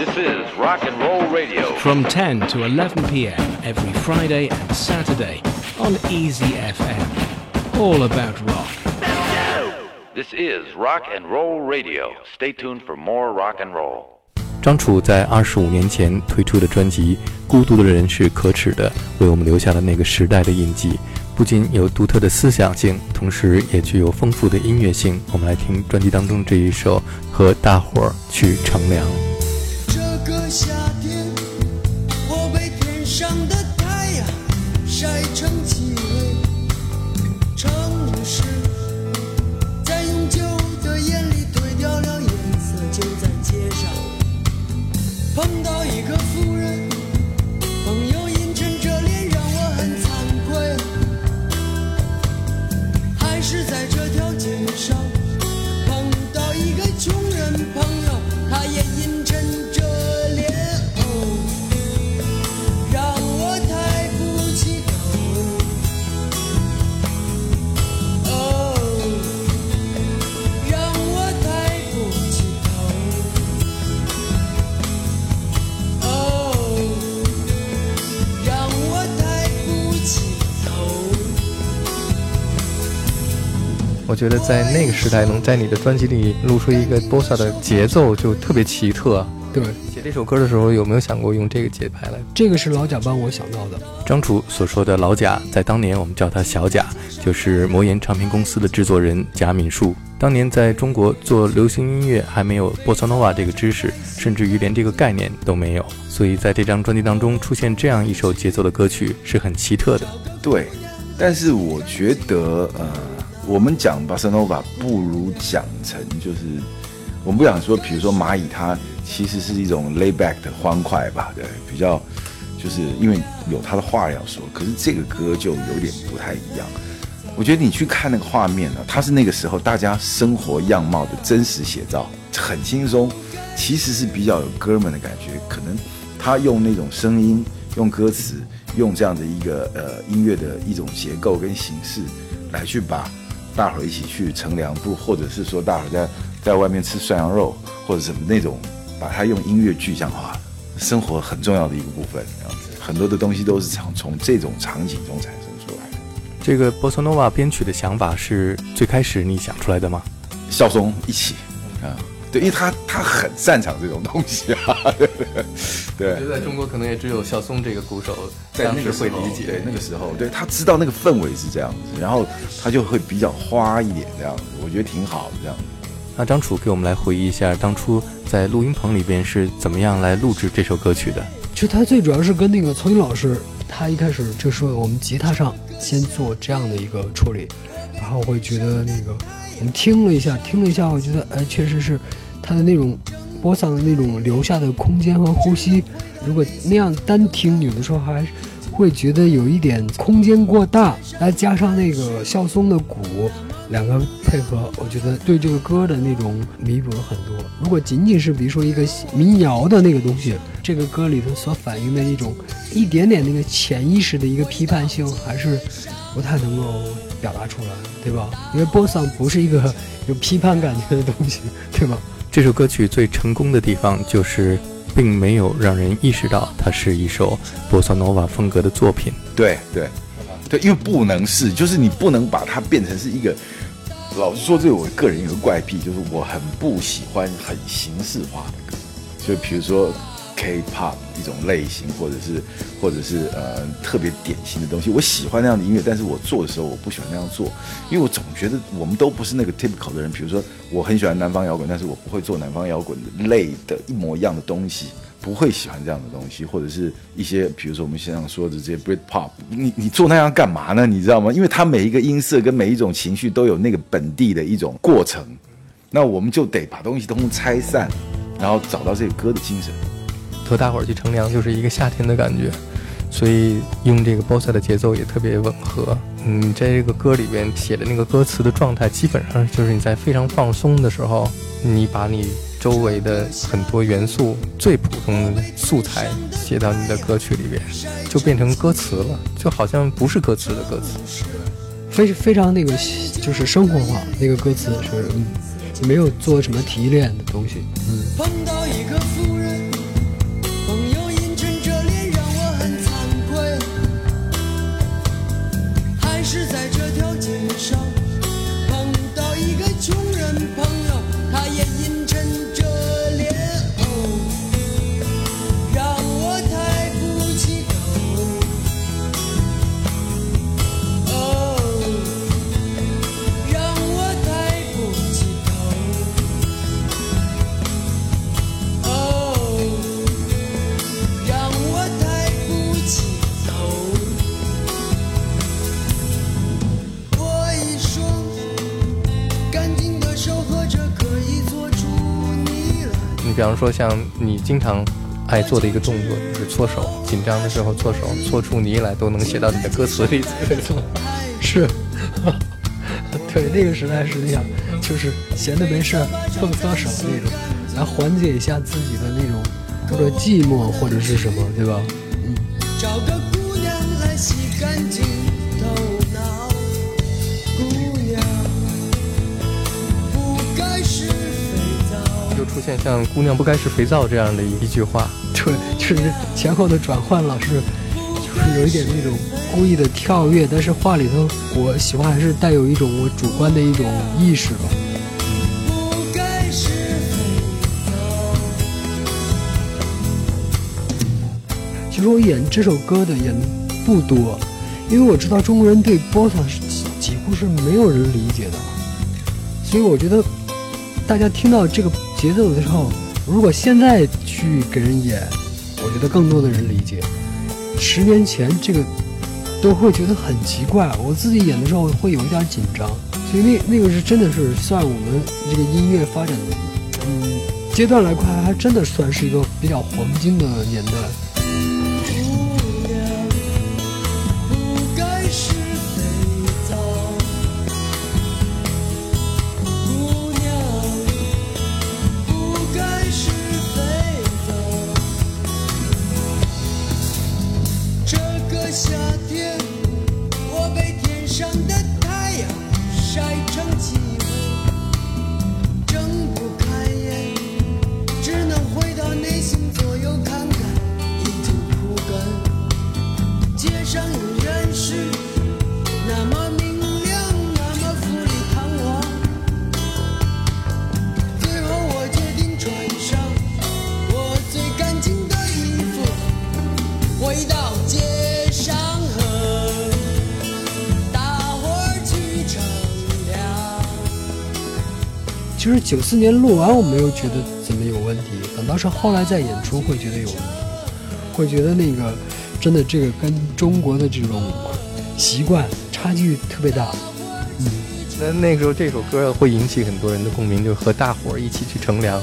This is Rock and Roll Radio. from 10 to 11 p.m. every Friday and Saturday on Easy FM. All about rock. This is Rock and Roll Radio. Stay tuned for more rock and roll. 张楚在二十五年前推出的专辑《孤独的人是可耻的》，为我们留下了那个时代的印记。不仅有独特的思想性，同时也具有丰富的音乐性。我们来听专辑当中这一首《和大伙儿去乘凉》。我觉得在那个时代，能在你的专辑里录出一个 bossa 的节奏，就特别奇特。对，写这首歌的时候，有没有想过用这个节拍来？这个是老贾帮我想到的。张楚所说的老贾，在当年我们叫他小贾，就是魔岩唱片公司的制作人贾敏树。当年在中国做流行音乐还没有波萨诺瓦这个知识，甚至于连这个概念都没有，所以在这张专辑当中出现这样一首节奏的歌曲是很奇特的。对，但是我觉得，呃，我们讲巴塞诺瓦不如讲成就是，我们不想说，比如说蚂蚁，它其实是一种 lay back 的欢快吧，对，比较就是因为有它的话要说，可是这个歌就有点不太一样。我觉得你去看那个画面呢，它是那个时候大家生活样貌的真实写照，很轻松，其实是比较有哥们的感觉。可能他用那种声音、用歌词、用这样的一个呃音乐的一种结构跟形式，来去把大伙儿一起去乘凉不，或者是说大伙儿在在外面吃涮羊肉或者什么那种，把它用音乐具象化，生活很重要的一个部分。这样子，很多的东西都是从从这种场景中产生出来的。这个波斯诺瓦编曲的想法是最开始你想出来的吗？肖松一起啊，对，因为他他很擅长这种东西啊，对 对对。在中国可能也只有小松这个鼓手在那个时候，对那个时候，对他知道那个氛围是这样子，然后他就会比较花一点这样子，我觉得挺好的这样子。那张楚给我们来回忆一下当初在录音棚里边是怎么样来录制这首歌曲的。其实他最主要是跟那个曹云老师，他一开始就说我们吉他上先做这样的一个处理，然后会觉得那个听了一下，听了一下，我觉得哎，确实是他的那种播嗓的那种留下的空间和呼吸，如果那样单听，有的时候还会觉得有一点空间过大，再加上那个孝松的鼓。两个配合，我觉得对这个歌的那种弥补了很多。如果仅仅是比如说一个民谣的那个东西，这个歌里头所反映的一种一点点那个潜意识的一个批判性，还是不太能够表达出来，对吧？因为波桑不是一个有批判感觉的东西，对吧？这首歌曲最成功的地方就是，并没有让人意识到它是一首波萨诺瓦风格的作品。对对对，因为不能是，就是你不能把它变成是一个。老实说，这个我个人有个怪癖，就是我很不喜欢很形式化的歌，就比如说 K-pop 一种类型，或者是或者是呃特别典型的东西。我喜欢那样的音乐，但是我做的时候我不喜欢那样做，因为我总觉得我们都不是那个 typical 的人。比如说，我很喜欢南方摇滚，但是我不会做南方摇滚类的一模一样的东西。不会喜欢这样的东西，或者是一些，比如说我们现在说的这些 Brit Pop，你你做那样干嘛呢？你知道吗？因为它每一个音色跟每一种情绪都有那个本地的一种过程，那我们就得把东西通通拆散，然后找到这个歌的精神。和大伙儿去乘凉就是一个夏天的感觉，所以用这个 bossa 的节奏也特别吻合。嗯，在这个歌里边写的那个歌词的状态，基本上就是你在非常放松的时候，你把你。周围的很多元素，最普通的素材写到你的歌曲里边，就变成歌词了，就好像不是歌词的歌词，非非常那个就是生活化，那个歌词是嗯，没有做什么提炼的东西，嗯。碰到一个富人，你。比方说像你经常爱做的一个动作，就是搓手，紧张的时候搓手，搓出泥来，都能写到你的歌词里。是，对，那个时代实际上就是闲的没事儿碰搓手那种，来缓解一下自己的那种或者寂寞或者是什么，对吧？找个姑娘来洗干净头出现像“姑娘不该是肥皂”这样的一句话。对，就是前后的转换老是就是有一点那种故意的跳跃，但是话里头我喜欢还是带有一种我主观的一种意识吧。其实我演这首歌的演不多，因为我知道中国人对 bossa 是几几乎是没有人理解的，所以我觉得大家听到这个节奏的时候，如果现在去给人演，我觉得更多的人理解。十年前这个都会觉得很奇怪，我自己演的时候会有一点紧张，所以那那个是真的是算我们这个音乐发展的嗯阶段来看，还真的算是一个比较黄金的年代。上的太阳晒成其实九四年录完，我没有觉得怎么有问题，反倒是后来再演出会觉得有问题，会觉得那个真的这个跟中国的这种习惯差距特别大。嗯那那个时候这首歌会引起很多人的共鸣，就是和大伙一起去乘凉。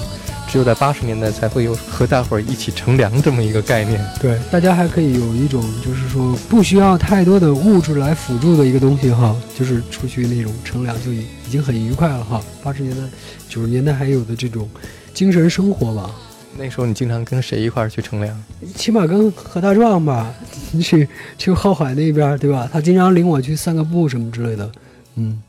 只有在八十年代才会有和大伙儿一起乘凉这么一个概念。对，大家还可以有一种就是说不需要太多的物质来辅助的一个东西哈，就是出去那种乘凉就已已经很愉快了哈。八十年代、九十年代还有的这种精神生活吧，那时候你经常跟谁一块儿去乘凉？起码跟何大壮吧，去去后海那边对吧？他经常领我去散个步什么之类的，嗯。